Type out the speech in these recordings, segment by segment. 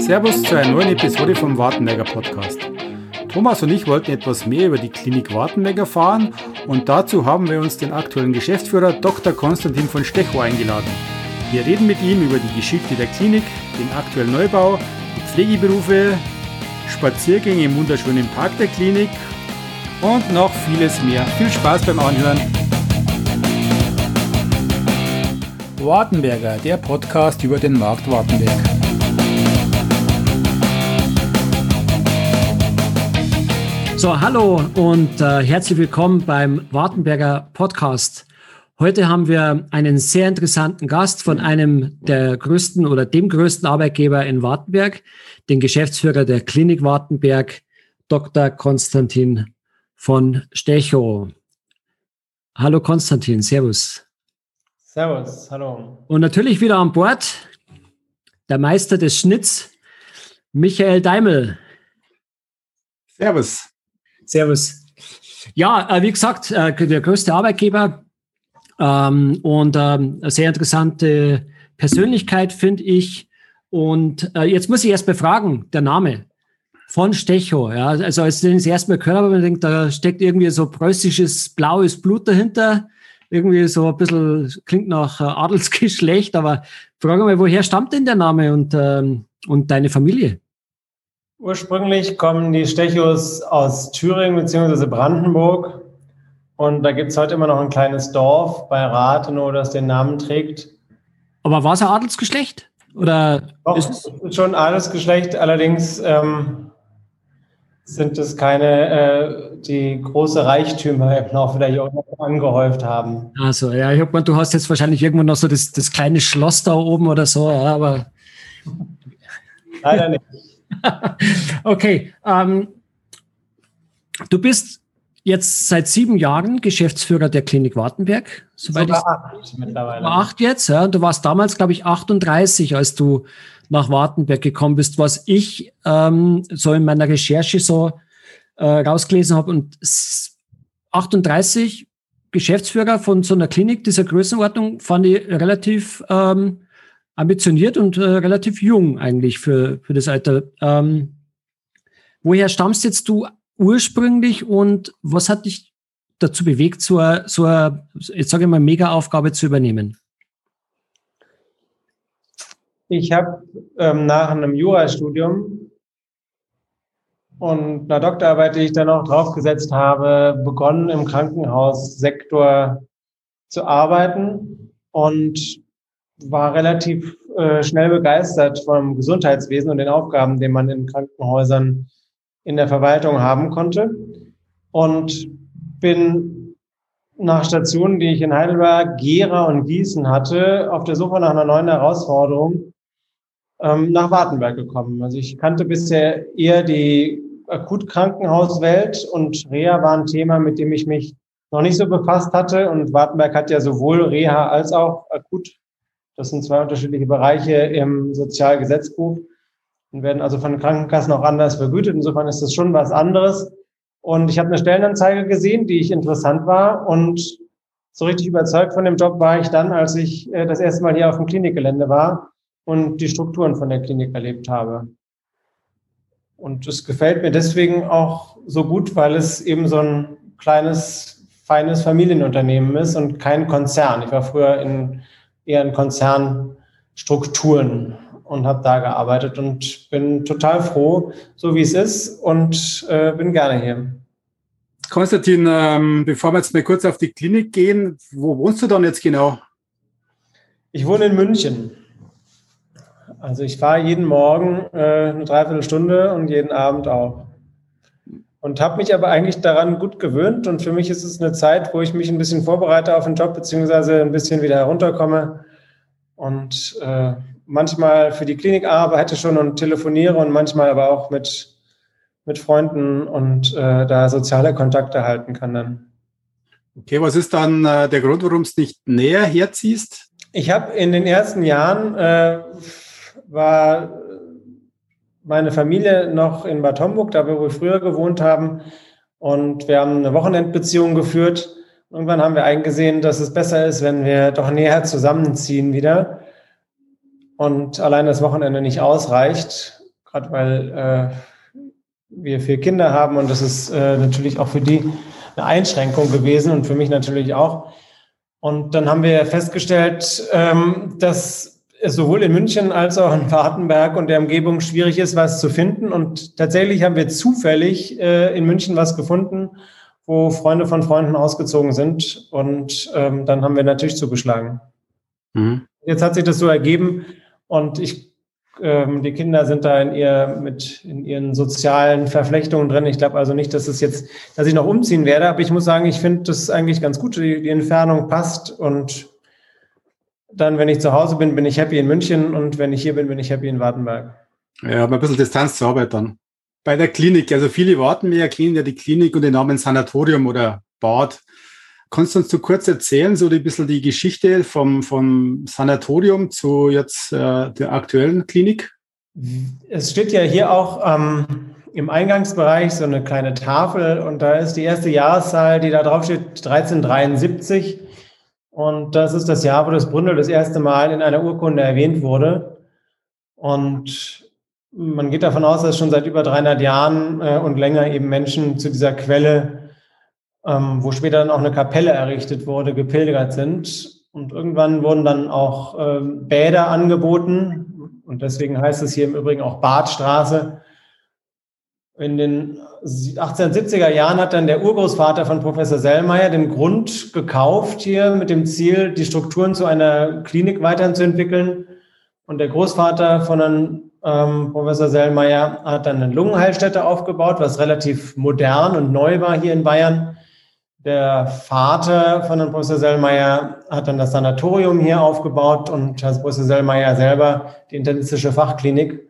Servus zu einer neuen Episode vom Wartenberger Podcast. Thomas und ich wollten etwas mehr über die Klinik Wartenberg erfahren und dazu haben wir uns den aktuellen Geschäftsführer Dr. Konstantin von Stechow eingeladen. Wir reden mit ihm über die Geschichte der Klinik, den aktuellen Neubau, die Pflegeberufe, Spaziergänge im wunderschönen Park der Klinik und noch vieles mehr. Viel Spaß beim Anhören. Wartenberger, der Podcast über den Markt Wartenberg. So, hallo und äh, herzlich willkommen beim Wartenberger Podcast. Heute haben wir einen sehr interessanten Gast von einem der größten oder dem größten Arbeitgeber in Wartenberg, den Geschäftsführer der Klinik Wartenberg, Dr. Konstantin von Stechow. Hallo Konstantin, Servus. Servus, hallo. Und natürlich wieder an Bord der Meister des Schnitts, Michael Daimel. Servus. Servus. Ja, äh, wie gesagt, äh, der größte Arbeitgeber ähm, und ähm, eine sehr interessante Persönlichkeit, finde ich. Und äh, jetzt muss ich erst befragen, der Name von Stechow. Ja, also als ich das erste Mal gehört habe, man denkt, da steckt irgendwie so preußisches blaues Blut dahinter. Irgendwie so ein bisschen klingt nach Adelsgeschlecht, aber frage mal, woher stammt denn der Name und, ähm, und deine Familie? Ursprünglich kommen die Stechos aus Thüringen bzw. Brandenburg. Und da gibt es heute immer noch ein kleines Dorf bei Rathenow, das den Namen trägt. Aber war es ein Adelsgeschlecht? Oder Doch, ist es schon Adelsgeschlecht, allerdings ähm, sind es keine, äh, die große Reichtümer im Laufe der Jahre angehäuft haben. Also, ja, ich habe du hast jetzt wahrscheinlich irgendwo noch so das, das kleine Schloss da oben oder so, aber. Leider nicht. okay. Ähm, du bist jetzt seit sieben Jahren Geschäftsführer der Klinik Wartenberg. Soweit Sogar acht mittlerweile. Acht jetzt, ja. Du warst damals, glaube ich, 38, als du nach Wartenberg gekommen bist, was ich ähm, so in meiner Recherche so äh, rausgelesen habe. Und 38 Geschäftsführer von so einer Klinik dieser Größenordnung fand ich relativ ähm, ambitioniert und äh, relativ jung eigentlich für, für das Alter. Ähm, woher stammst jetzt du ursprünglich und was hat dich dazu bewegt, so eine, so eine jetzt sage ich mal, Mega-Aufgabe zu übernehmen? Ich habe ähm, nach einem Jurastudium und einer Doktorarbeit, die ich dann auch draufgesetzt habe, begonnen im Krankenhaussektor zu arbeiten und war relativ äh, schnell begeistert vom Gesundheitswesen und den Aufgaben, die man in Krankenhäusern in der Verwaltung haben konnte. Und bin nach Stationen, die ich in Heidelberg, Gera und Gießen hatte, auf der Suche nach einer neuen Herausforderung ähm, nach Wartenberg gekommen. Also ich kannte bisher eher die Akutkrankenhauswelt und Reha war ein Thema, mit dem ich mich noch nicht so befasst hatte. Und Wartenberg hat ja sowohl Reha als auch Akut das sind zwei unterschiedliche Bereiche im Sozialgesetzbuch und werden also von Krankenkassen auch anders vergütet. Insofern ist das schon was anderes. Und ich habe eine Stellenanzeige gesehen, die ich interessant war. Und so richtig überzeugt von dem Job war ich dann, als ich äh, das erste Mal hier auf dem Klinikgelände war und die Strukturen von der Klinik erlebt habe. Und es gefällt mir deswegen auch so gut, weil es eben so ein kleines, feines Familienunternehmen ist und kein Konzern. Ich war früher in eher in Konzernstrukturen und habe da gearbeitet und bin total froh, so wie es ist und äh, bin gerne hier. Konstantin, ähm, bevor wir jetzt mal kurz auf die Klinik gehen, wo wohnst du dann jetzt genau? Ich wohne in München. Also ich fahre jeden Morgen äh, eine Dreiviertelstunde und jeden Abend auch. Und habe mich aber eigentlich daran gut gewöhnt. Und für mich ist es eine Zeit, wo ich mich ein bisschen vorbereite auf den Job, beziehungsweise ein bisschen wieder herunterkomme. Und äh, manchmal für die Klinik arbeite schon und telefoniere und manchmal aber auch mit, mit Freunden und äh, da soziale Kontakte halten kann dann. Okay, was ist dann äh, der Grund, warum es nicht näher herziehst? Ich habe in den ersten Jahren äh, war meine Familie noch in Bad Homburg, da wir früher gewohnt haben. Und wir haben eine Wochenendbeziehung geführt. Irgendwann haben wir eingesehen, dass es besser ist, wenn wir doch näher zusammenziehen wieder. und allein das Wochenende nicht ausreicht, gerade weil äh, wir vier Kinder haben und das ist äh, natürlich auch für die eine Einschränkung gewesen und für mich natürlich auch. Und dann haben wir festgestellt, ähm, dass es sowohl in München als auch in Wartenberg und der Umgebung schwierig ist, was zu finden. Und tatsächlich haben wir zufällig äh, in München was gefunden, wo Freunde von Freunden ausgezogen sind. Und ähm, dann haben wir natürlich zugeschlagen. Mhm. Jetzt hat sich das so ergeben und ich ähm, die Kinder sind da in ihr mit in ihren sozialen Verflechtungen drin. Ich glaube also nicht, dass es jetzt, dass ich noch umziehen werde, aber ich muss sagen, ich finde das eigentlich ganz gut. Die, die Entfernung passt und dann, wenn ich zu Hause bin, bin ich happy in München und wenn ich hier bin, bin ich happy in Wartenberg. Ja, aber ein bisschen Distanz zur Arbeit dann. Bei der Klinik, also viele warten mir, kennen ja die Klinik und den Namen Sanatorium oder Bad. Kannst du uns so kurz erzählen, so ein bisschen die Geschichte vom, vom Sanatorium zu jetzt äh, der aktuellen Klinik? Es steht ja hier auch ähm, im Eingangsbereich so eine kleine Tafel und da ist die erste Jahreszahl, die da drauf steht, 1373. Und das ist das Jahr, wo das Bründel das erste Mal in einer Urkunde erwähnt wurde. Und man geht davon aus, dass schon seit über 300 Jahren äh, und länger eben Menschen zu dieser Quelle ähm, wo später dann auch eine Kapelle errichtet wurde, gepilgert sind. Und irgendwann wurden dann auch ähm, Bäder angeboten. Und deswegen heißt es hier im Übrigen auch Badstraße. In den 1870er Jahren hat dann der Urgroßvater von Professor Sellmeier den Grund gekauft hier mit dem Ziel, die Strukturen zu einer Klinik weiterzuentwickeln. Und der Großvater von ähm, Professor Sellmeier hat dann eine Lungenheilstätte aufgebaut, was relativ modern und neu war hier in Bayern. Der Vater von Herrn Professor Sellmeier hat dann das Sanatorium hier aufgebaut und Herr Professor Sellmeier selber die internistische Fachklinik,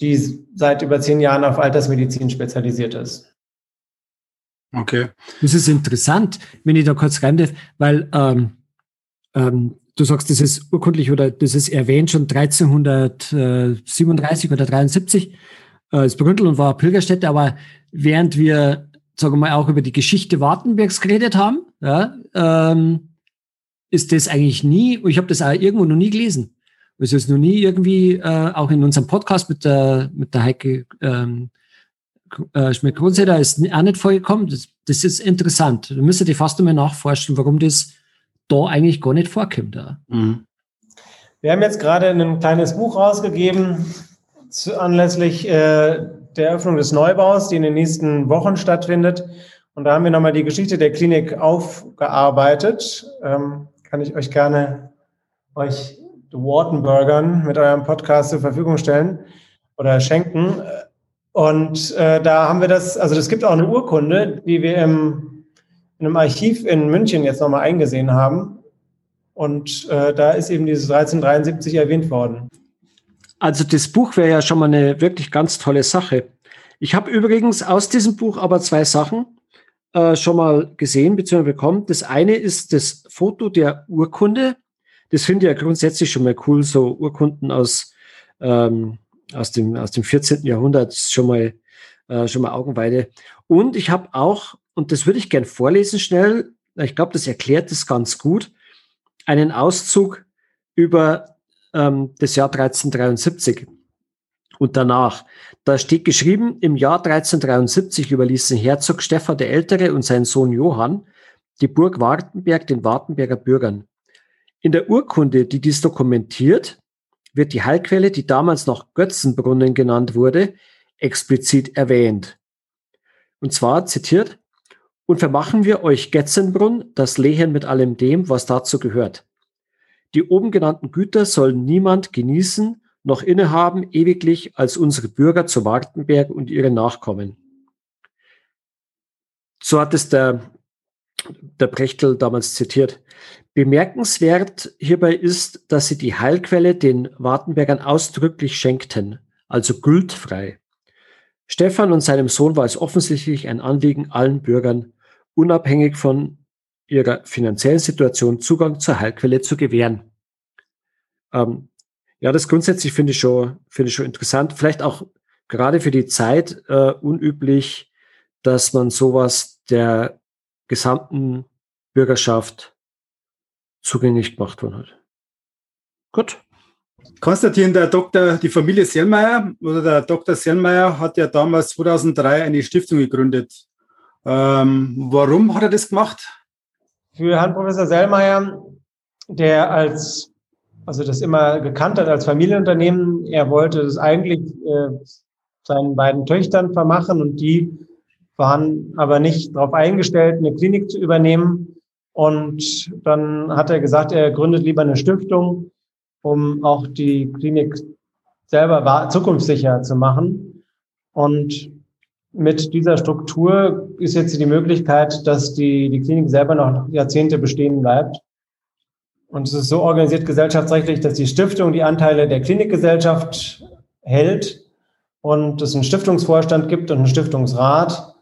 die seit über zehn Jahren auf Altersmedizin spezialisiert ist. Okay. Das ist interessant, wenn ich da kurz rein darf, weil ähm, ähm, du sagst, das ist urkundlich oder das ist erwähnt schon 1337 oder 73 äh, das Bründel und war Pilgerstätte, aber während wir sagen wir mal, auch über die Geschichte Wartenbergs geredet haben, ja, ähm, ist das eigentlich nie, ich habe das auch irgendwo noch nie gelesen. Es ist noch nie irgendwie, äh, auch in unserem Podcast mit der, mit der Heike ähm, äh, Schmidt-Kronzeder ist auch nicht vorgekommen. Das, das ist interessant. Da müsste ihr fast einmal nachforschen, warum das da eigentlich gar nicht vorkommt. Mhm. Wir haben jetzt gerade ein kleines Buch rausgegeben, zu, anlässlich äh, der Eröffnung des Neubaus, die in den nächsten Wochen stattfindet. Und da haben wir nochmal die Geschichte der Klinik aufgearbeitet. Ähm, kann ich euch gerne euch The Wartenburgern mit eurem Podcast zur Verfügung stellen oder schenken. Und äh, da haben wir das, also es gibt auch eine Urkunde, die wir im, in einem Archiv in München jetzt nochmal eingesehen haben. Und äh, da ist eben dieses 1373 erwähnt worden. Also das Buch wäre ja schon mal eine wirklich ganz tolle Sache. Ich habe übrigens aus diesem Buch aber zwei Sachen äh, schon mal gesehen bzw. bekommen. Das eine ist das Foto der Urkunde. Das finde ich ja grundsätzlich schon mal cool, so Urkunden aus, ähm, aus, dem, aus dem 14. Jahrhundert schon mal, äh, schon mal Augenweide. Und ich habe auch, und das würde ich gern vorlesen schnell, ich glaube, das erklärt das ganz gut, einen Auszug über ähm, das Jahr 1373 und danach. Da steht geschrieben, im Jahr 1373 überließen Herzog Stephan der Ältere und sein Sohn Johann die Burg Wartenberg den Wartenberger Bürgern. In der Urkunde, die dies dokumentiert, wird die Heilquelle, die damals noch Götzenbrunnen genannt wurde, explizit erwähnt. Und zwar zitiert, und vermachen wir euch Götzenbrunn, das Lehen mit allem dem, was dazu gehört. Die oben genannten Güter sollen niemand genießen, noch innehaben ewiglich als unsere Bürger zu Wartenberg und ihre Nachkommen. So hat es der, der Brechtel damals zitiert. Bemerkenswert hierbei ist, dass sie die Heilquelle den Wartenbergern ausdrücklich schenkten, also gültfrei. Stefan und seinem Sohn war es offensichtlich ein Anliegen, allen Bürgern, unabhängig von ihrer finanziellen Situation Zugang zur Heilquelle zu gewähren. Ähm, ja, das grundsätzlich finde ich schon, finde ich schon interessant. Vielleicht auch gerade für die Zeit äh, unüblich, dass man sowas der gesamten Bürgerschaft zugänglich gemacht worden hat. Gut. Konstantin, der Doktor, die Familie Sellmeier oder der Dr. Sellmeier hat ja damals 2003 eine Stiftung gegründet. Ähm, warum hat er das gemacht? Für Herrn Professor Sellmeier, der als, also das immer gekannt hat als Familienunternehmen, er wollte das eigentlich äh, seinen beiden Töchtern vermachen und die waren aber nicht darauf eingestellt, eine Klinik zu übernehmen. Und dann hat er gesagt, er gründet lieber eine Stiftung, um auch die Klinik selber zukunftssicher zu machen. Und mit dieser Struktur ist jetzt die Möglichkeit, dass die, die Klinik selber noch Jahrzehnte bestehen bleibt. Und es ist so organisiert gesellschaftsrechtlich, dass die Stiftung die Anteile der Klinikgesellschaft hält und es einen Stiftungsvorstand gibt und einen Stiftungsrat.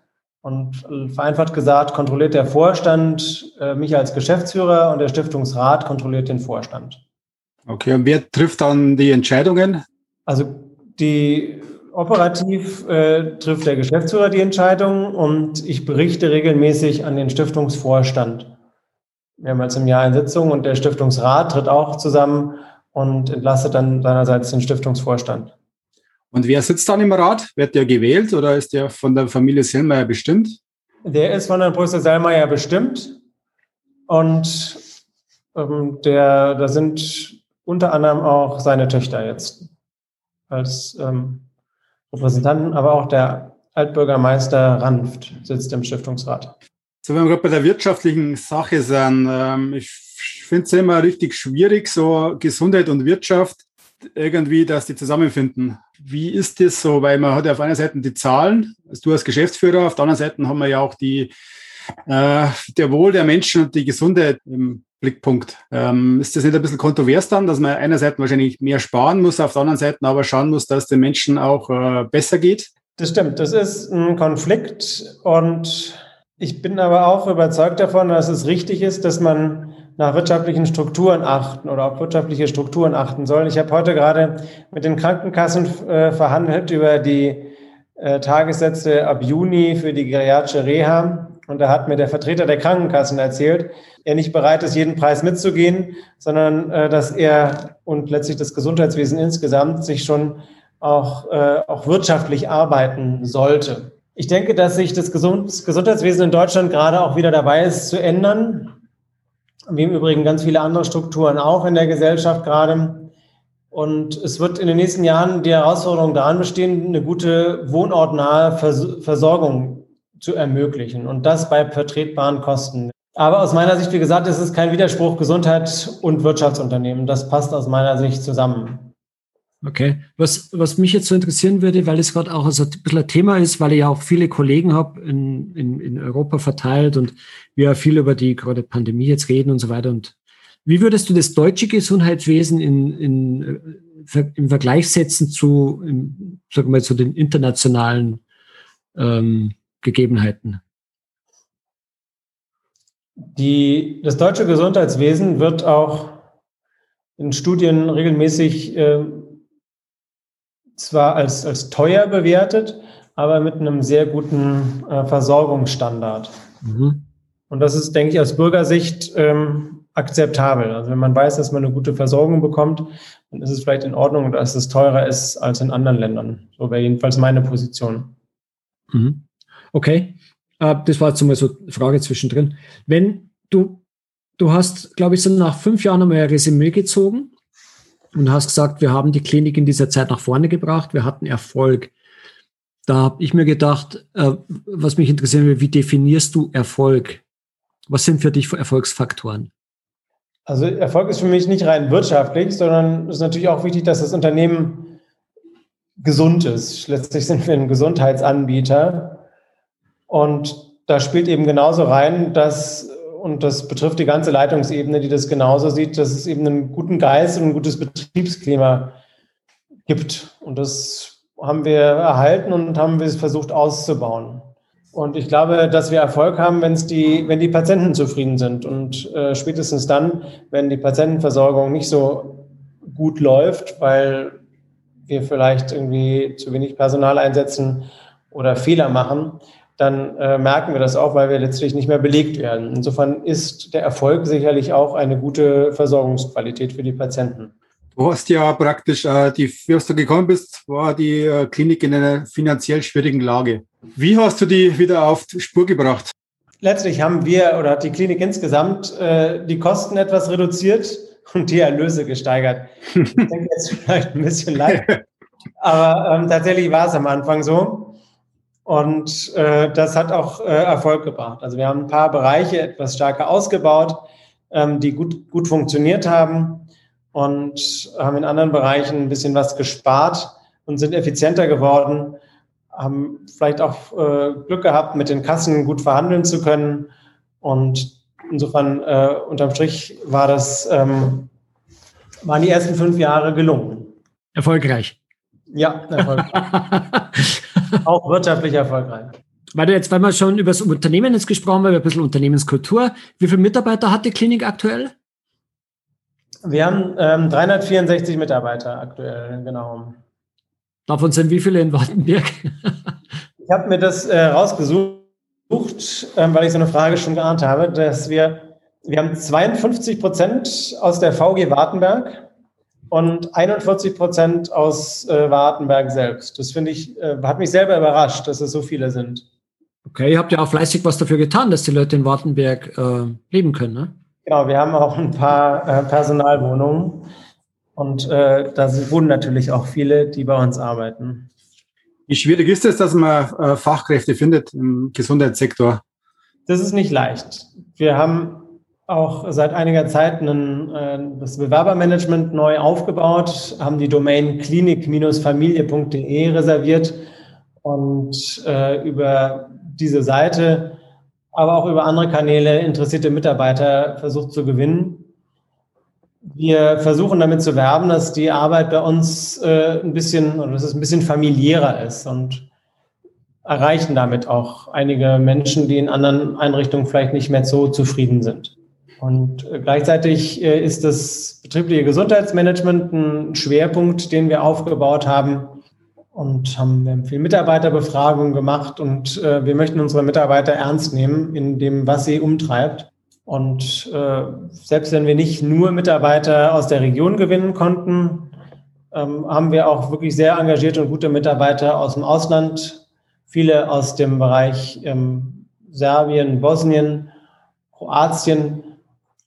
Und vereinfacht gesagt, kontrolliert der Vorstand äh, mich als Geschäftsführer und der Stiftungsrat kontrolliert den Vorstand. Okay, und wer trifft dann die Entscheidungen? Also die operativ äh, trifft der Geschäftsführer die Entscheidung und ich berichte regelmäßig an den Stiftungsvorstand. Mehrmals im Jahr in Sitzung und der Stiftungsrat tritt auch zusammen und entlastet dann seinerseits den Stiftungsvorstand. Und wer sitzt dann im Rat? Wird der gewählt oder ist der von der Familie Sellmeier bestimmt? Der ist von Herrn Professor Sellmeier bestimmt. Und ähm, der, da sind unter anderem auch seine Töchter jetzt als ähm, Repräsentanten, aber auch der Altbürgermeister Ranft sitzt im Stiftungsrat. So, wenn wir gerade bei der wirtschaftlichen Sache sind, ähm, ich finde es immer richtig schwierig, so Gesundheit und Wirtschaft irgendwie, dass die zusammenfinden. Wie ist das so? Weil man hat ja auf einer Seite die Zahlen, also du als Geschäftsführer, auf der anderen Seite haben wir ja auch die, äh, der Wohl der Menschen und die Gesundheit im Blickpunkt. Ähm, ist das nicht ein bisschen kontrovers dann, dass man einerseits wahrscheinlich mehr sparen muss, auf der anderen Seite aber schauen muss, dass es den Menschen auch äh, besser geht? Das stimmt, das ist ein Konflikt und ich bin aber auch überzeugt davon, dass es richtig ist, dass man nach wirtschaftlichen Strukturen achten oder auf wirtschaftliche Strukturen achten soll. Ich habe heute gerade mit den Krankenkassen äh, verhandelt über die äh, Tagessätze ab Juni für die geriatrische Reha. Und da hat mir der Vertreter der Krankenkassen erzählt, er nicht bereit ist, jeden Preis mitzugehen, sondern äh, dass er und letztlich das Gesundheitswesen insgesamt sich schon auch, äh, auch wirtschaftlich arbeiten sollte. Ich denke, dass sich das Gesundheitswesen in Deutschland gerade auch wieder dabei ist zu ändern wie im Übrigen ganz viele andere Strukturen auch in der Gesellschaft gerade. Und es wird in den nächsten Jahren die Herausforderung daran bestehen, eine gute wohnortnahe Versorgung zu ermöglichen und das bei vertretbaren Kosten. Aber aus meiner Sicht, wie gesagt, ist es kein Widerspruch Gesundheit und Wirtschaftsunternehmen. Das passt aus meiner Sicht zusammen. Okay. Was, was mich jetzt so interessieren würde, weil es gerade auch so ein bisschen ein Thema ist, weil ich ja auch viele Kollegen habe in, in, in Europa verteilt und wir ja viel über die gerade Pandemie jetzt reden und so weiter. Und wie würdest du das deutsche Gesundheitswesen in, in, äh, im Vergleich setzen zu, im, sagen wir mal, zu den internationalen ähm, Gegebenheiten? Die, das deutsche Gesundheitswesen wird auch in Studien regelmäßig äh, zwar als, als teuer bewertet, aber mit einem sehr guten äh, Versorgungsstandard. Mhm. Und das ist, denke ich, aus Bürgersicht ähm, akzeptabel. Also wenn man weiß, dass man eine gute Versorgung bekommt, dann ist es vielleicht in Ordnung, dass es teurer ist als in anderen Ländern. So wäre jedenfalls meine Position. Mhm. Okay, äh, das war jetzt mal so eine Frage zwischendrin. Wenn du, du hast, glaube ich, so nach fünf Jahren einmal ein Resümee gezogen und hast gesagt, wir haben die Klinik in dieser Zeit nach vorne gebracht, wir hatten Erfolg. Da habe ich mir gedacht, äh, was mich interessieren will, wie definierst du Erfolg? Was sind für dich Erfolgsfaktoren? Also Erfolg ist für mich nicht rein wirtschaftlich, sondern es ist natürlich auch wichtig, dass das Unternehmen gesund ist. Letztlich sind wir ein Gesundheitsanbieter und da spielt eben genauso rein, dass und das betrifft die ganze Leitungsebene, die das genauso sieht, dass es eben einen guten Geist und ein gutes Betriebsklima gibt. Und das haben wir erhalten und haben wir es versucht auszubauen. Und ich glaube, dass wir Erfolg haben, wenn es die, wenn die Patienten zufrieden sind. Und äh, spätestens dann, wenn die Patientenversorgung nicht so gut läuft, weil wir vielleicht irgendwie zu wenig Personal einsetzen oder Fehler machen, dann äh, merken wir das auch, weil wir letztlich nicht mehr belegt werden. Insofern ist der Erfolg sicherlich auch eine gute Versorgungsqualität für die Patienten. Du hast ja praktisch, äh, die, wie du gekommen bist, war die äh, Klinik in einer finanziell schwierigen Lage. Wie hast du die wieder auf Spur gebracht? Letztlich haben wir oder hat die Klinik insgesamt äh, die Kosten etwas reduziert und die Erlöse gesteigert. Ich denke jetzt vielleicht ein bisschen leid, aber ähm, tatsächlich war es am Anfang so. Und äh, das hat auch äh, Erfolg gebracht. Also wir haben ein paar Bereiche etwas stärker ausgebaut, ähm, die gut, gut funktioniert haben und haben in anderen Bereichen ein bisschen was gespart und sind effizienter geworden, haben vielleicht auch äh, Glück gehabt, mit den Kassen gut verhandeln zu können. Und insofern, äh, unterm Strich, war das, ähm, waren die ersten fünf Jahre gelungen. Erfolgreich. Ja, erfolgreich. auch wirtschaftlich erfolgreich. Weil du jetzt, weil wir schon über das Unternehmen jetzt gesprochen haben, ein bisschen Unternehmenskultur. Wie viele Mitarbeiter hat die Klinik aktuell? Wir haben ähm, 364 Mitarbeiter aktuell, genau. Davon sind wie viele in Wartenberg? ich habe mir das äh, rausgesucht, ähm, weil ich so eine Frage schon geahnt habe, dass wir, wir haben 52 Prozent aus der VG Wartenberg und 41 Prozent aus äh, Wartenberg selbst. Das finde ich, äh, hat mich selber überrascht, dass es so viele sind. Okay, ihr habt ja auch fleißig was dafür getan, dass die Leute in Wartenberg äh, leben können, ne? Genau, wir haben auch ein paar äh, Personalwohnungen und äh, da wohnen natürlich auch viele, die bei uns arbeiten. Wie schwierig ist es, dass man äh, Fachkräfte findet im Gesundheitssektor? Das ist nicht leicht. Wir haben auch seit einiger Zeit einen, äh, das Bewerbermanagement neu aufgebaut, haben die Domain klinik-familie.de reserviert und äh, über diese Seite aber auch über andere Kanäle interessierte Mitarbeiter versucht zu gewinnen. Wir versuchen damit zu werben, dass die Arbeit bei uns äh, ein bisschen, oder dass es ein bisschen familiärer ist und erreichen damit auch einige Menschen, die in anderen Einrichtungen vielleicht nicht mehr so zufrieden sind. Und äh, gleichzeitig äh, ist das betriebliche Gesundheitsmanagement ein Schwerpunkt, den wir aufgebaut haben, und haben, wir haben viel Mitarbeiterbefragung gemacht und äh, wir möchten unsere Mitarbeiter ernst nehmen in dem, was sie umtreibt. Und äh, selbst wenn wir nicht nur Mitarbeiter aus der Region gewinnen konnten, ähm, haben wir auch wirklich sehr engagierte und gute Mitarbeiter aus dem Ausland, viele aus dem Bereich ähm, Serbien, Bosnien, Kroatien,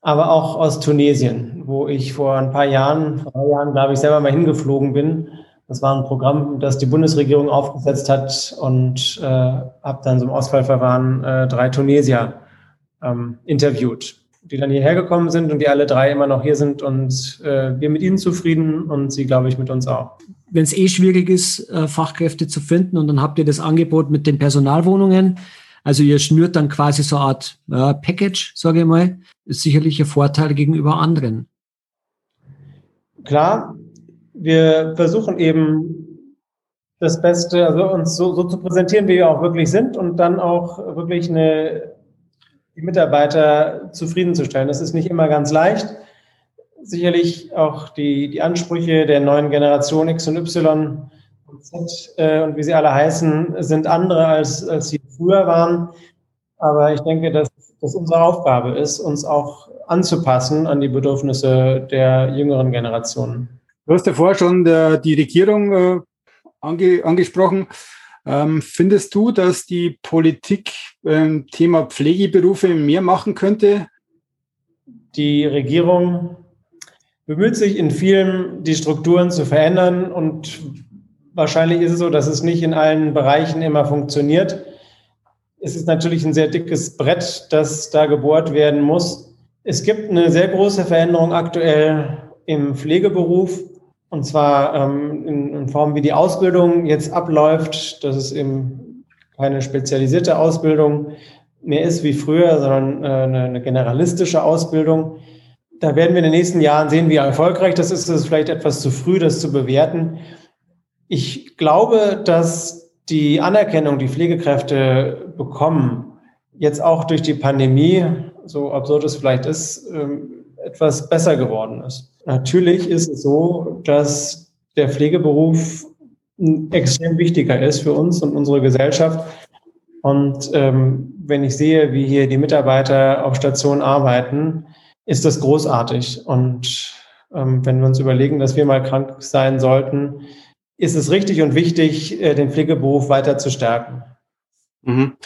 aber auch aus Tunesien, wo ich vor ein paar Jahren, vor drei Jahren, glaube ich, selber mal hingeflogen bin das war ein Programm, das die Bundesregierung aufgesetzt hat und äh, habe dann so im Ausfallverfahren äh, drei Tunesier ähm, interviewt, die dann hierher gekommen sind und die alle drei immer noch hier sind und äh, wir mit ihnen zufrieden und sie, glaube ich, mit uns auch. Wenn es eh schwierig ist, äh, Fachkräfte zu finden und dann habt ihr das Angebot mit den Personalwohnungen, also ihr schnürt dann quasi so eine Art äh, Package, sage ich mal, ist sicherlich ein Vorteil gegenüber anderen. Klar, wir versuchen eben das Beste, also uns so, so zu präsentieren, wie wir auch wirklich sind und dann auch wirklich eine, die Mitarbeiter zufriedenzustellen. Das ist nicht immer ganz leicht. Sicherlich auch die, die Ansprüche der neuen Generation X und Y und Z äh, und wie sie alle heißen, sind andere, als, als sie früher waren. Aber ich denke, dass das unsere Aufgabe ist, uns auch anzupassen an die Bedürfnisse der jüngeren Generationen. Du hast ja vorher schon der, die Regierung äh, ange, angesprochen. Ähm, findest du, dass die Politik beim Thema Pflegeberufe mehr machen könnte? Die Regierung bemüht sich in vielen, die Strukturen zu verändern und wahrscheinlich ist es so, dass es nicht in allen Bereichen immer funktioniert. Es ist natürlich ein sehr dickes Brett, das da gebohrt werden muss. Es gibt eine sehr große Veränderung aktuell im Pflegeberuf. Und zwar ähm, in, in, Form, wie die Ausbildung jetzt abläuft, dass es eben keine spezialisierte Ausbildung mehr ist wie früher, sondern äh, eine, eine, generalistische Ausbildung. Da werden wir in den nächsten Jahren sehen, wie erfolgreich das ist. Es ist vielleicht etwas zu früh, das zu bewerten. Ich glaube, dass die Anerkennung, die Pflegekräfte bekommen, jetzt auch durch die Pandemie, so absurd es vielleicht ist, ähm, etwas besser geworden ist. Natürlich ist es so, dass der Pflegeberuf extrem wichtiger ist für uns und unsere Gesellschaft. Und ähm, wenn ich sehe, wie hier die Mitarbeiter auf Station arbeiten, ist das großartig. Und ähm, wenn wir uns überlegen, dass wir mal krank sein sollten, ist es richtig und wichtig, äh, den Pflegeberuf weiter zu stärken. Mhm.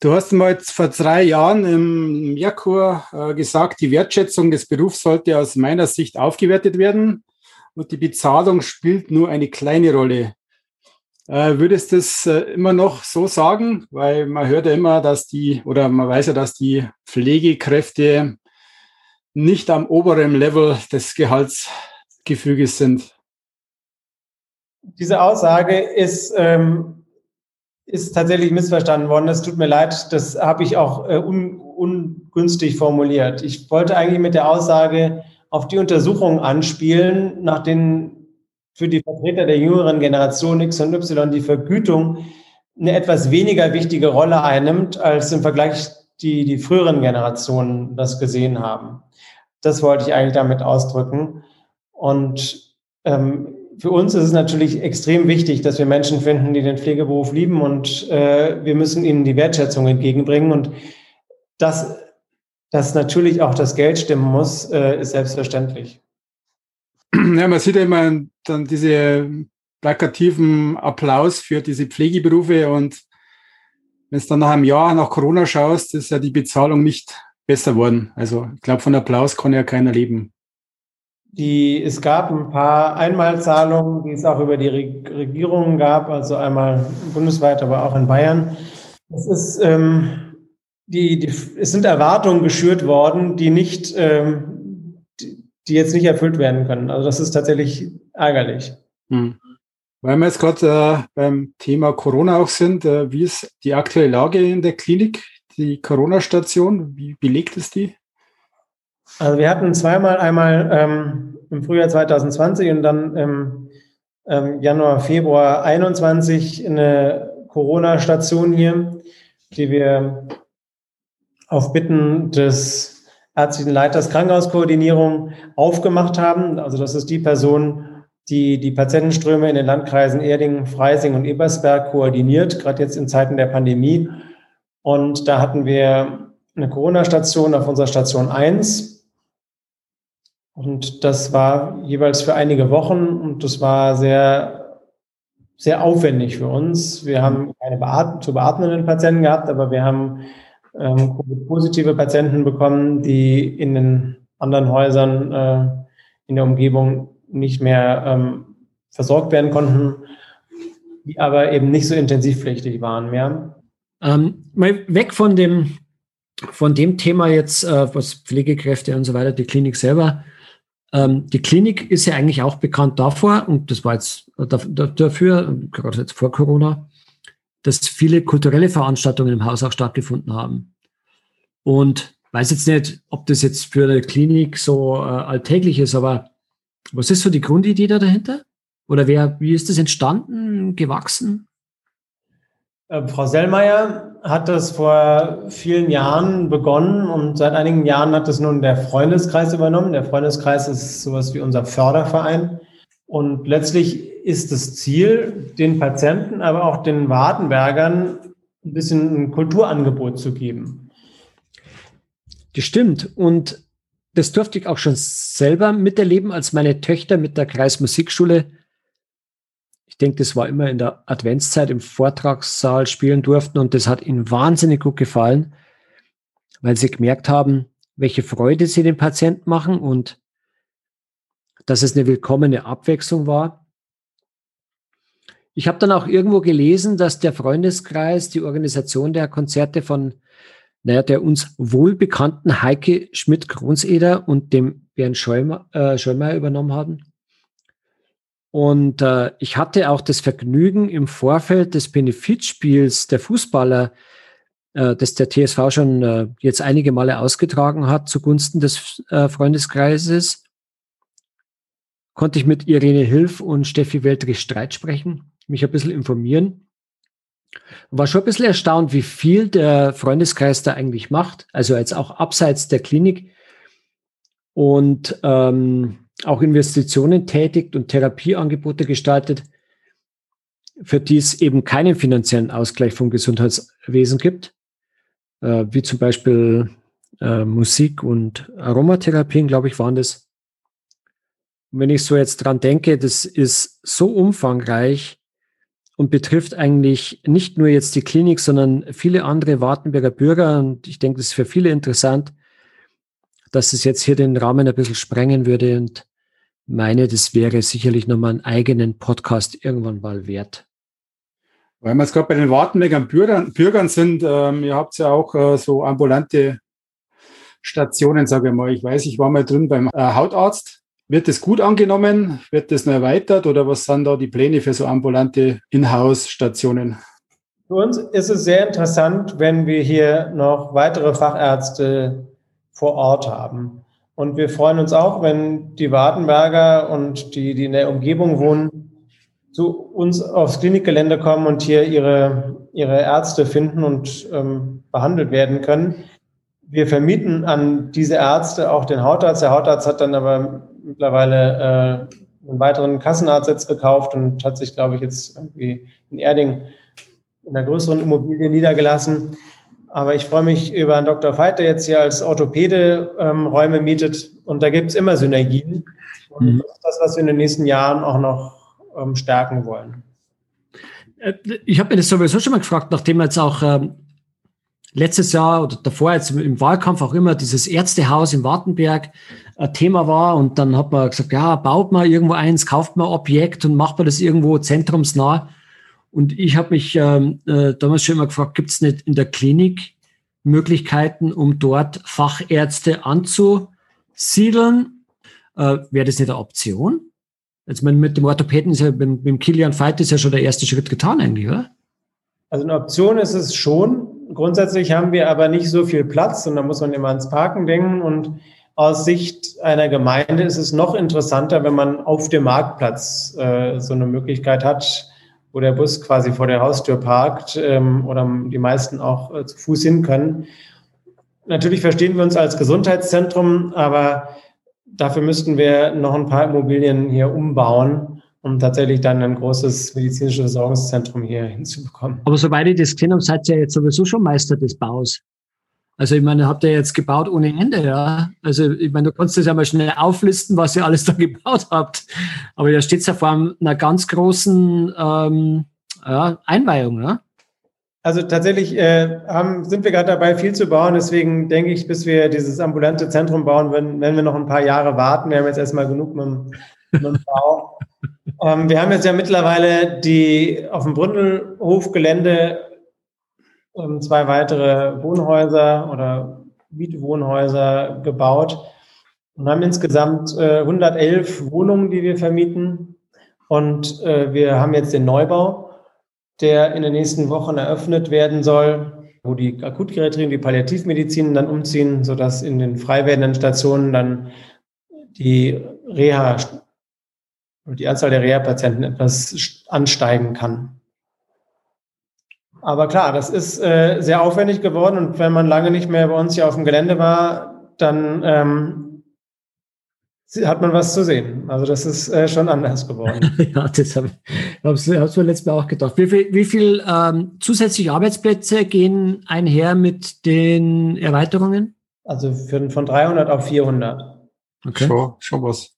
Du hast mal vor drei Jahren im Merkur äh, gesagt, die Wertschätzung des Berufs sollte aus meiner Sicht aufgewertet werden und die Bezahlung spielt nur eine kleine Rolle. Äh, würdest du das immer noch so sagen? Weil man hört ja immer, dass die, oder man weiß ja, dass die Pflegekräfte nicht am oberen Level des Gehaltsgefüges sind. Diese Aussage ist, ähm, ist tatsächlich missverstanden worden. Es tut mir leid, das habe ich auch äh, un, ungünstig formuliert. Ich wollte eigentlich mit der Aussage auf die Untersuchungen anspielen, nach denen für die Vertreter der jüngeren Generation X und Y die Vergütung eine etwas weniger wichtige Rolle einnimmt, als im Vergleich die, die früheren Generationen das gesehen haben. Das wollte ich eigentlich damit ausdrücken. Und ähm, für uns ist es natürlich extrem wichtig, dass wir Menschen finden, die den Pflegeberuf lieben und äh, wir müssen ihnen die Wertschätzung entgegenbringen. Und dass, dass natürlich auch das Geld stimmen muss, äh, ist selbstverständlich. Ja, man sieht ja immer dann diese plakativen Applaus für diese Pflegeberufe und wenn es dann nach einem Jahr nach Corona schaust, ist ja die Bezahlung nicht besser worden. Also ich glaube, von Applaus kann ja keiner leben. Die, es gab ein paar Einmalzahlungen, die es auch über die Regierungen gab, also einmal bundesweit, aber auch in Bayern. Es ist, ähm, die, die, es sind Erwartungen geschürt worden, die nicht ähm, die jetzt nicht erfüllt werden können. Also das ist tatsächlich ärgerlich. Hm. Weil wir jetzt gerade äh, beim Thema Corona auch sind, äh, wie ist die aktuelle Lage in der Klinik, die Corona-Station? Wie belegt ist die? Also wir hatten zweimal, einmal ähm, im Frühjahr 2020 und dann im ähm, Januar, Februar 21 eine Corona-Station hier, die wir auf Bitten des ärztlichen Leiters Krankenhauskoordinierung aufgemacht haben. Also das ist die Person, die die Patientenströme in den Landkreisen Erding, Freising und Ebersberg koordiniert, gerade jetzt in Zeiten der Pandemie. Und da hatten wir eine Corona-Station auf unserer Station 1. Und das war jeweils für einige Wochen und das war sehr, sehr aufwendig für uns. Wir haben keine beat zu beatmenden Patienten gehabt, aber wir haben ähm, positive Patienten bekommen, die in den anderen Häusern äh, in der Umgebung nicht mehr ähm, versorgt werden konnten, die aber eben nicht so intensivpflichtig waren mehr. Ähm, mal weg von dem, von dem Thema jetzt, äh, was Pflegekräfte und so weiter, die Klinik selber. Ähm, die Klinik ist ja eigentlich auch bekannt davor, und das war jetzt dafür, gerade jetzt vor Corona, dass viele kulturelle Veranstaltungen im Haus auch stattgefunden haben. Und weiß jetzt nicht, ob das jetzt für eine Klinik so äh, alltäglich ist, aber was ist so die Grundidee da dahinter? Oder wer, wie ist das entstanden, gewachsen? Äh, Frau Sellmeier hat das vor vielen Jahren begonnen und seit einigen Jahren hat es nun der Freundeskreis übernommen. Der Freundeskreis ist sowas wie unser Förderverein. Und letztlich ist das Ziel, den Patienten, aber auch den Wartenbergern ein bisschen ein Kulturangebot zu geben. Das stimmt. Und das durfte ich auch schon selber miterleben, als meine Töchter mit der Kreismusikschule, ich denke, das war immer in der Adventszeit im Vortragssaal spielen durften und das hat ihnen wahnsinnig gut gefallen, weil sie gemerkt haben, welche Freude sie den Patienten machen und dass es eine willkommene Abwechslung war. Ich habe dann auch irgendwo gelesen, dass der Freundeskreis die Organisation der Konzerte von naja, der uns wohlbekannten Heike Schmidt-Kronseder und dem Bernd Schäumer, äh, Schäumer übernommen haben. Und äh, ich hatte auch das Vergnügen im Vorfeld des Benefizspiels der Fußballer, äh, das der TSV schon äh, jetzt einige Male ausgetragen hat zugunsten des äh, Freundeskreises, konnte ich mit Irene Hilf und Steffi Weltrich Streit sprechen, mich ein bisschen informieren. War schon ein bisschen erstaunt, wie viel der Freundeskreis da eigentlich macht. Also jetzt auch abseits der Klinik und ähm, auch Investitionen tätigt und Therapieangebote gestaltet, für die es eben keinen finanziellen Ausgleich vom Gesundheitswesen gibt, äh, wie zum Beispiel äh, Musik und Aromatherapien, glaube ich, waren das. Und wenn ich so jetzt dran denke, das ist so umfangreich und betrifft eigentlich nicht nur jetzt die Klinik, sondern viele andere Wartenberger Bürger. Und ich denke, das ist für viele interessant, dass es jetzt hier den Rahmen ein bisschen sprengen würde und meine, das wäre sicherlich nochmal einen eigenen Podcast irgendwann mal wert. Weil wir jetzt gerade bei den Wartenbergern Bürgern, Bürgern sind, ähm, ihr habt ja auch äh, so ambulante Stationen, sage ich mal. Ich weiß, ich war mal drin beim äh, Hautarzt. Wird das gut angenommen? Wird das noch erweitert oder was sind da die Pläne für so ambulante Inhouse-Stationen? Für uns ist es sehr interessant, wenn wir hier noch weitere Fachärzte vor Ort haben. Und wir freuen uns auch, wenn die Wartenberger und die, die in der Umgebung wohnen, zu uns aufs Klinikgelände kommen und hier ihre, ihre Ärzte finden und ähm, behandelt werden können. Wir vermieten an diese Ärzte auch den Hautarzt. Der Hautarzt hat dann aber mittlerweile äh, einen weiteren Kassenarzt jetzt gekauft und hat sich, glaube ich, jetzt irgendwie in Erding in einer größeren Immobilie niedergelassen. Aber ich freue mich über einen Dr. Veit, der jetzt hier als Orthopäde ähm, Räume mietet. Und da gibt es immer Synergien. Und mhm. das ist das, was wir in den nächsten Jahren auch noch ähm, stärken wollen. Äh, ich habe mir das sowieso schon mal gefragt, nachdem jetzt auch ähm, letztes Jahr oder davor jetzt im Wahlkampf auch immer dieses Ärztehaus in Wartenberg ein äh, Thema war und dann hat man gesagt, ja, baut man irgendwo eins, kauft man Objekt und macht man das irgendwo zentrumsnah. Und ich habe mich ähm, äh, damals schon immer gefragt, gibt es nicht in der Klinik Möglichkeiten, um dort Fachärzte anzusiedeln? Äh, Wäre das nicht eine Option? Also mit dem Orthopäden ist ja, mit, mit dem Kilian Veit ist ja schon der erste Schritt getan eigentlich, oder? Also eine Option ist es schon. Grundsätzlich haben wir aber nicht so viel Platz und da muss man immer ans Parken denken. Und aus Sicht einer Gemeinde ist es noch interessanter, wenn man auf dem Marktplatz äh, so eine Möglichkeit hat, wo der Bus quasi vor der Haustür parkt ähm, oder die meisten auch äh, zu Fuß hin können. Natürlich verstehen wir uns als Gesundheitszentrum, aber dafür müssten wir noch ein paar Immobilien hier umbauen, um tatsächlich dann ein großes medizinisches Versorgungszentrum hier hinzubekommen. Aber soweit ich das kenne, seid ihr jetzt sowieso schon Meister des Baus. Also ich meine, habt ihr jetzt gebaut ohne Ende, ja. Also ich meine, du kannst das ja mal schnell auflisten, was ihr alles da gebaut habt. Aber da steht ja vor einer ganz großen ähm, ja, Einweihung, ne? Also tatsächlich äh, haben, sind wir gerade dabei, viel zu bauen. Deswegen denke ich, bis wir dieses ambulante Zentrum bauen, wenn, wenn wir noch ein paar Jahre warten. Wir haben jetzt erstmal genug mit dem, mit dem Bau. ähm, wir haben jetzt ja mittlerweile die auf dem Brünnelhofgelände ähm, zwei weitere Wohnhäuser oder Mietwohnhäuser gebaut und haben insgesamt äh, 111 Wohnungen, die wir vermieten. Und äh, wir haben jetzt den Neubau, der in den nächsten Wochen eröffnet werden soll, wo die Akutgeriatrie und die Palliativmedizin dann umziehen, sodass in den frei werdenden Stationen dann die Reha, die Anzahl der Reha-Patienten etwas ansteigen kann. Aber klar, das ist äh, sehr aufwendig geworden und wenn man lange nicht mehr bei uns hier auf dem Gelände war, dann ähm, hat man was zu sehen. Also das ist äh, schon anders geworden. ja, das habe ich hab's, hab's mir letztes Mal auch gedacht. Wie viel, wie viel ähm, zusätzliche Arbeitsplätze gehen einher mit den Erweiterungen? Also für, von 300 auf 400. Okay. Schon, schon was.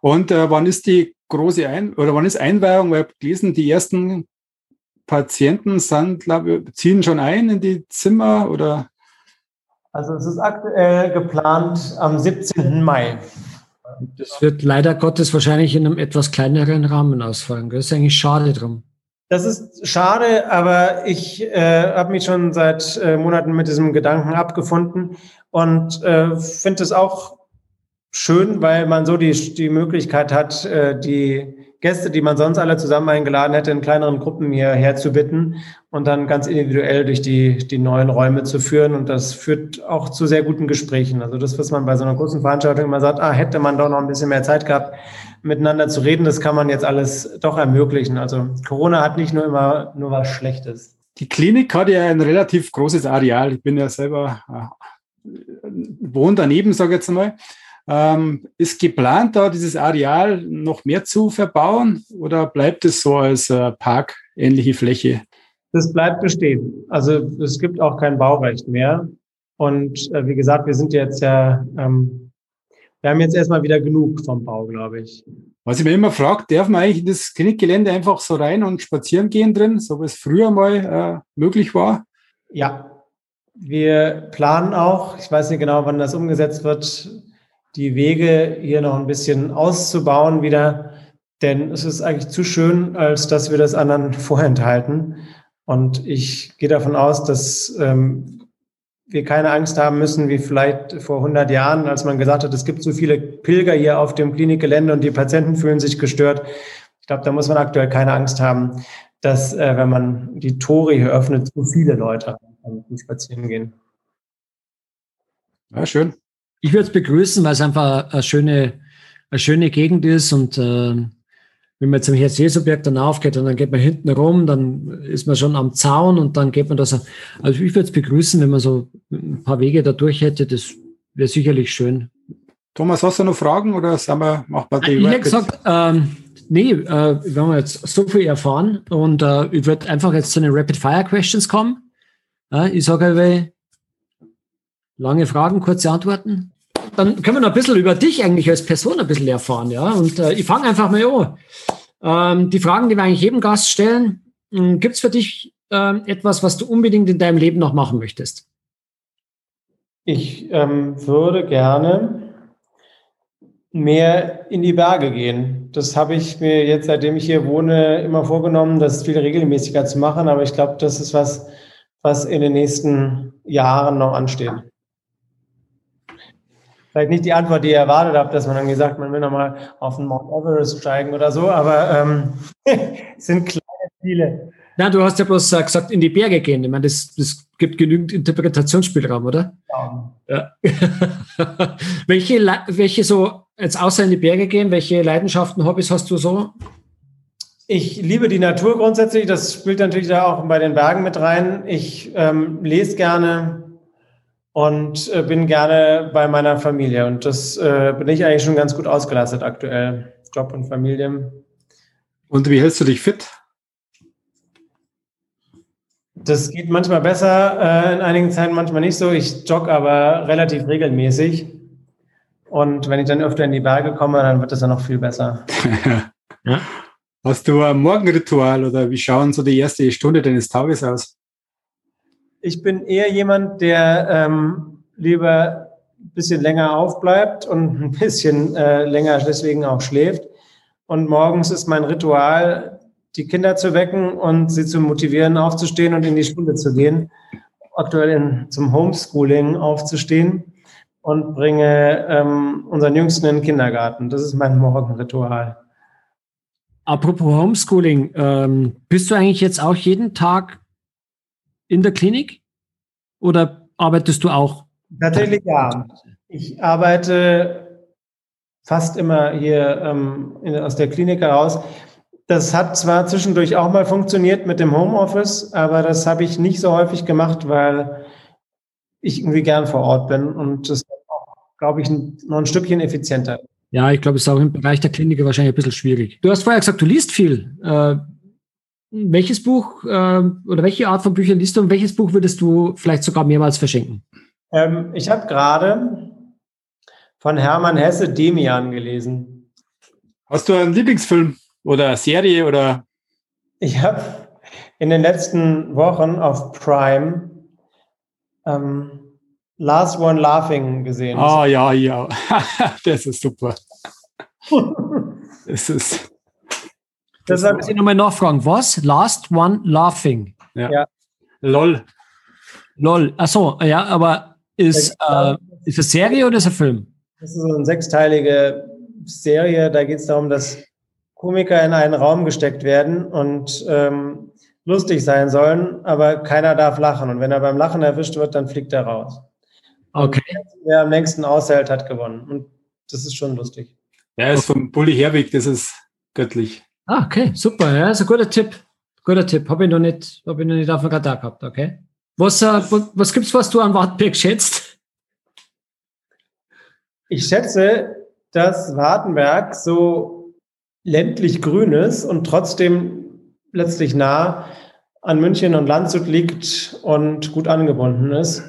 Und äh, wann ist die große Ein oder wann ist Einweihung? Ich habe gelesen, die ersten Patienten sind, glaube ich, ziehen schon ein in die Zimmer oder? Also es ist aktuell geplant am 17. Mai. Das wird leider Gottes wahrscheinlich in einem etwas kleineren Rahmen ausfallen. Das ist eigentlich schade drum. Das ist schade, aber ich äh, habe mich schon seit äh, Monaten mit diesem Gedanken abgefunden und äh, finde es auch schön, weil man so die, die Möglichkeit hat, äh, die Gäste, die man sonst alle zusammen eingeladen hätte, in kleineren Gruppen hierher zu bitten und dann ganz individuell durch die, die neuen Räume zu führen. Und das führt auch zu sehr guten Gesprächen. Also das, was man bei so einer großen Veranstaltung immer sagt, ah, hätte man doch noch ein bisschen mehr Zeit gehabt, miteinander zu reden, das kann man jetzt alles doch ermöglichen. Also Corona hat nicht nur immer nur was Schlechtes. Die Klinik hat ja ein relativ großes Areal. Ich bin ja selber äh, wohne daneben, sage ich jetzt einmal. Ähm, ist geplant, da dieses Areal noch mehr zu verbauen oder bleibt es so als äh, parkähnliche Fläche? Das bleibt bestehen. Also es gibt auch kein Baurecht mehr. Und äh, wie gesagt, wir sind jetzt ja ähm, wir haben jetzt erstmal wieder genug vom Bau, glaube ich. Was ich mir immer frage, darf man eigentlich in das Klinikgelände einfach so rein und spazieren gehen drin, so wie es früher mal äh, möglich war? Ja, wir planen auch, ich weiß nicht genau, wann das umgesetzt wird, die Wege hier noch ein bisschen auszubauen wieder, denn es ist eigentlich zu schön, als dass wir das anderen vorenthalten. Und ich gehe davon aus, dass ähm, wir keine Angst haben müssen, wie vielleicht vor 100 Jahren, als man gesagt hat, es gibt so viele Pilger hier auf dem Klinikgelände und die Patienten fühlen sich gestört. Ich glaube, da muss man aktuell keine Angst haben, dass, äh, wenn man die Tore hier öffnet, so viele Leute spazieren gehen. Ja, schön. Ich würde es begrüßen, weil es einfach eine schöne, eine schöne Gegend ist und äh, wenn man zum Herz-Jesu-Berg dann aufgeht und dann geht man hinten rum, dann ist man schon am Zaun und dann geht man das. Also ich würde es begrüßen, wenn man so ein paar Wege da durch hätte. Das wäre sicherlich schön. Thomas, hast du noch Fragen oder sagen wir, mach mal die Ich hätte gesagt, ähm, nee, äh, wir haben jetzt so viel erfahren und äh, ich würde einfach jetzt zu den Rapid-Fire-Questions kommen. Ja, ich sage lange Fragen, kurze Antworten dann können wir noch ein bisschen über dich eigentlich als Person ein bisschen erfahren, ja. Und äh, ich fange einfach mal an. Ähm, die Fragen, die wir eigentlich jedem Gast stellen, hm, gibt es für dich ähm, etwas, was du unbedingt in deinem Leben noch machen möchtest? Ich ähm, würde gerne mehr in die Berge gehen. Das habe ich mir jetzt, seitdem ich hier wohne, immer vorgenommen, das viel regelmäßiger zu machen. Aber ich glaube, das ist was, was in den nächsten Jahren noch ansteht vielleicht nicht die Antwort, die ihr erwartet habt, dass man dann gesagt, man will nochmal auf den Mount Everest steigen oder so, aber ähm, es sind kleine Ziele. Na, du hast ja bloß äh, gesagt, in die Berge gehen. Ich meine, das, das gibt genügend Interpretationsspielraum, oder? Ja. ja. welche, welche so, jetzt außer in die Berge gehen, welche Leidenschaften, Hobbys hast du so? Ich liebe die Natur grundsätzlich. Das spielt natürlich da auch bei den Bergen mit rein. Ich ähm, lese gerne, und äh, bin gerne bei meiner Familie. Und das äh, bin ich eigentlich schon ganz gut ausgelastet aktuell. Job und Familie. Und wie hältst du dich fit? Das geht manchmal besser, äh, in einigen Zeiten manchmal nicht so. Ich jogge aber relativ regelmäßig. Und wenn ich dann öfter in die Berge komme, dann wird das dann noch viel besser. ja. Hast du ein Morgenritual oder wie schauen so die erste Stunde deines Tages aus? Ich bin eher jemand, der ähm, lieber ein bisschen länger aufbleibt und ein bisschen äh, länger deswegen auch schläft. Und morgens ist mein Ritual, die Kinder zu wecken und sie zu motivieren, aufzustehen und in die Schule zu gehen. Aktuell in, zum Homeschooling aufzustehen und bringe ähm, unseren Jüngsten in den Kindergarten. Das ist mein Morgenritual. Apropos Homeschooling, ähm, bist du eigentlich jetzt auch jeden Tag in der Klinik? Oder arbeitest du auch? Tatsächlich ja. Ich arbeite fast immer hier ähm, in, aus der Klinik heraus. Das hat zwar zwischendurch auch mal funktioniert mit dem Homeoffice, aber das habe ich nicht so häufig gemacht, weil ich irgendwie gern vor Ort bin und das ist auch, glaube ich, noch ein Stückchen effizienter. Ja, ich glaube, es ist auch im Bereich der Kliniker wahrscheinlich ein bisschen schwierig. Du hast vorher gesagt, du liest viel. Äh, welches Buch äh, oder welche Art von Büchern liest du und welches Buch würdest du vielleicht sogar mehrmals verschenken? Ähm, ich habe gerade von Hermann Hesse Demian gelesen. Hast du einen Lieblingsfilm oder Serie oder? Ich habe in den letzten Wochen auf Prime ähm, Last One Laughing gesehen. Ah, ja, ja. das ist super. das ist Deshalb muss ich nochmal nachfragen. Was? Last One Laughing. Ja. ja. LOL. LOL. Achso, ja, aber ist, äh, ist das Serie oder ist das ein Film? Das ist so eine sechsteilige Serie. Da geht es darum, dass Komiker in einen Raum gesteckt werden und ähm, lustig sein sollen, aber keiner darf lachen. Und wenn er beim Lachen erwischt wird, dann fliegt er raus. Okay. Und wer am längsten aushält, hat gewonnen. Und das ist schon lustig. Ja, ist vom Bully Herwig, das ist göttlich. Ah, okay, super. Ja, ist ein guter Tipp. Guter Tipp. Habe ich noch nicht, habe ich noch nicht auf dem Radar gehabt, okay. Was, äh, was gibt's, was du an Wartenberg schätzt? Ich schätze, dass Wartenberg so ländlich grün ist und trotzdem letztlich nah an München und Landshut liegt und gut angebunden ist.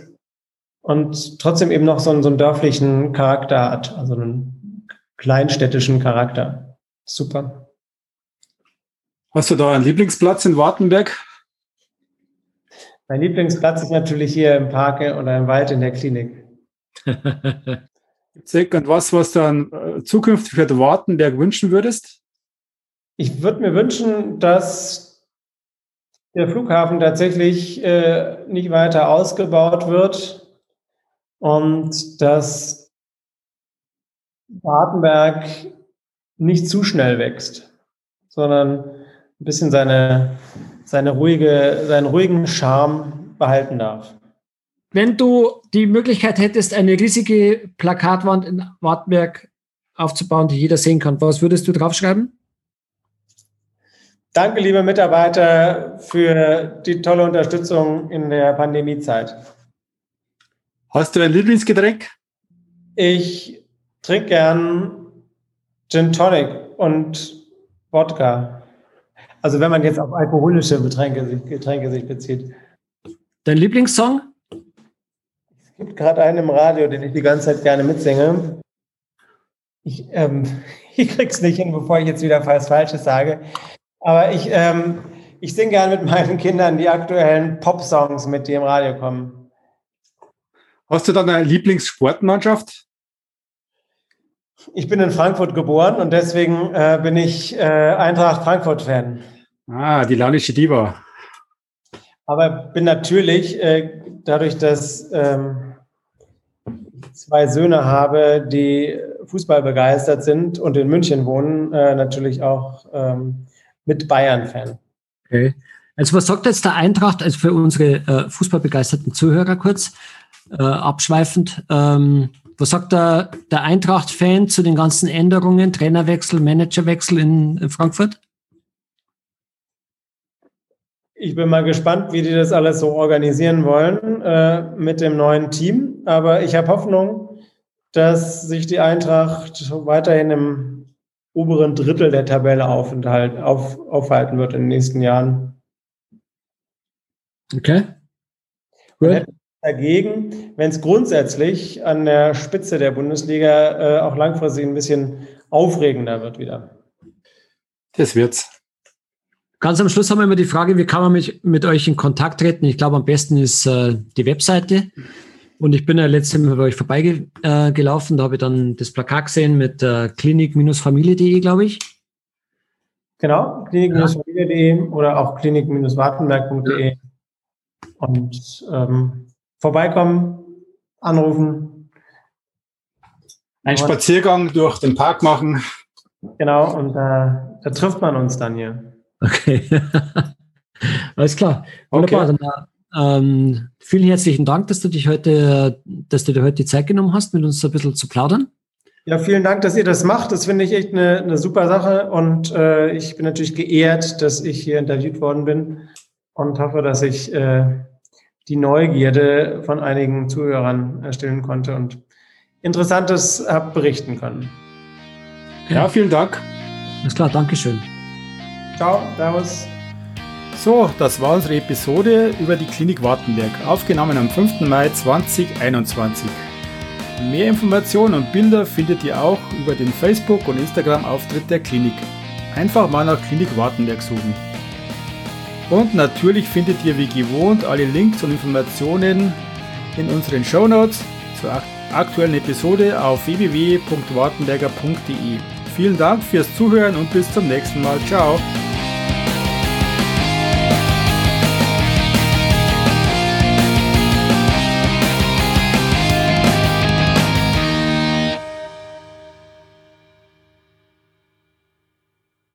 und trotzdem eben noch so einen, so einen dörflichen Charakter hat, also einen kleinstädtischen Charakter. Super. Hast du da einen Lieblingsplatz in Wartenberg? Mein Lieblingsplatz ist natürlich hier im Park oder im Wald in der Klinik. Gibt es irgendwas, was du dann äh, zukünftig für Wartenberg wünschen würdest? Ich würde mir wünschen, dass der Flughafen tatsächlich äh, nicht weiter ausgebaut wird und dass Wartenberg nicht zu schnell wächst, sondern ein bisschen seine, seine ruhige, seinen ruhigen Charme behalten darf. Wenn du die Möglichkeit hättest, eine riesige Plakatwand in Wartberg aufzubauen, die jeder sehen kann, was würdest du draufschreiben? Danke, liebe Mitarbeiter, für die tolle Unterstützung in der Pandemiezeit. Hast du ein Lieblingsgetränk? Ich trinke gern Gin Tonic und Wodka. Also wenn man jetzt auf alkoholische Getränke, Getränke sich bezieht. Dein Lieblingssong? Es gibt gerade einen im Radio, den ich die ganze Zeit gerne mitsinge. Ich, ähm, ich krieg's nicht hin, bevor ich jetzt wieder was Falsches sage. Aber ich, ähm, ich singe gerne mit meinen Kindern die aktuellen Pop-Songs, mit die im Radio kommen. Hast du dann eine Lieblingssportmannschaft? Ich bin in Frankfurt geboren und deswegen äh, bin ich äh, Eintracht Frankfurt-Fan. Ah, die Lanische Diva. Aber bin natürlich, äh, dadurch, dass ähm, zwei Söhne habe, die Fußball begeistert sind und in München wohnen, äh, natürlich auch ähm, mit Bayern-Fan. Okay. Also was sagt jetzt der Eintracht, also für unsere äh, fußballbegeisterten Zuhörer kurz, äh, abschweifend, ähm, was sagt der, der Eintracht-Fan zu den ganzen Änderungen, Trainerwechsel, Managerwechsel in Frankfurt? Ich bin mal gespannt, wie die das alles so organisieren wollen äh, mit dem neuen Team. Aber ich habe Hoffnung, dass sich die Eintracht weiterhin im oberen Drittel der Tabelle aufhalten, auf, aufhalten wird in den nächsten Jahren. Okay. Gut. Dagegen, wenn es grundsätzlich an der Spitze der Bundesliga äh, auch langfristig ein bisschen aufregender wird wieder. Das wird's. Ganz am Schluss haben wir immer die Frage, wie kann man mit, mit euch in Kontakt treten? Ich glaube, am besten ist äh, die Webseite. Und ich bin ja letztes Mal bei euch vorbeigelaufen, äh, da habe ich dann das Plakat gesehen mit äh, klinik-familie.de, glaube ich. Genau, klinik-familie.de oder auch klinik-wartenberg.de. Und ähm, vorbeikommen, anrufen. Ein Spaziergang durch den Park machen. Genau, und äh, da trifft man uns dann hier. Okay. Alles klar. Wunderbar. Okay. Dann, ähm, vielen herzlichen Dank, dass du dich heute, dass du dir heute die Zeit genommen hast, mit uns ein bisschen zu plaudern. Ja, vielen Dank, dass ihr das macht. Das finde ich echt eine, eine super Sache. Und äh, ich bin natürlich geehrt, dass ich hier interviewt worden bin und hoffe, dass ich äh, die Neugierde von einigen Zuhörern erstellen konnte und Interessantes habe berichten können. Ja, vielen Dank. Alles klar, Dankeschön. Ciao, Servus. So, das war unsere Episode über die Klinik Wartenberg, aufgenommen am 5. Mai 2021. Mehr Informationen und Bilder findet ihr auch über den Facebook- und Instagram-Auftritt der Klinik. Einfach mal nach Klinik Wartenberg suchen. Und natürlich findet ihr wie gewohnt alle Links und Informationen in unseren Show Notes zur aktuellen Episode auf www.wartenberger.de. Vielen Dank fürs Zuhören und bis zum nächsten Mal. Ciao!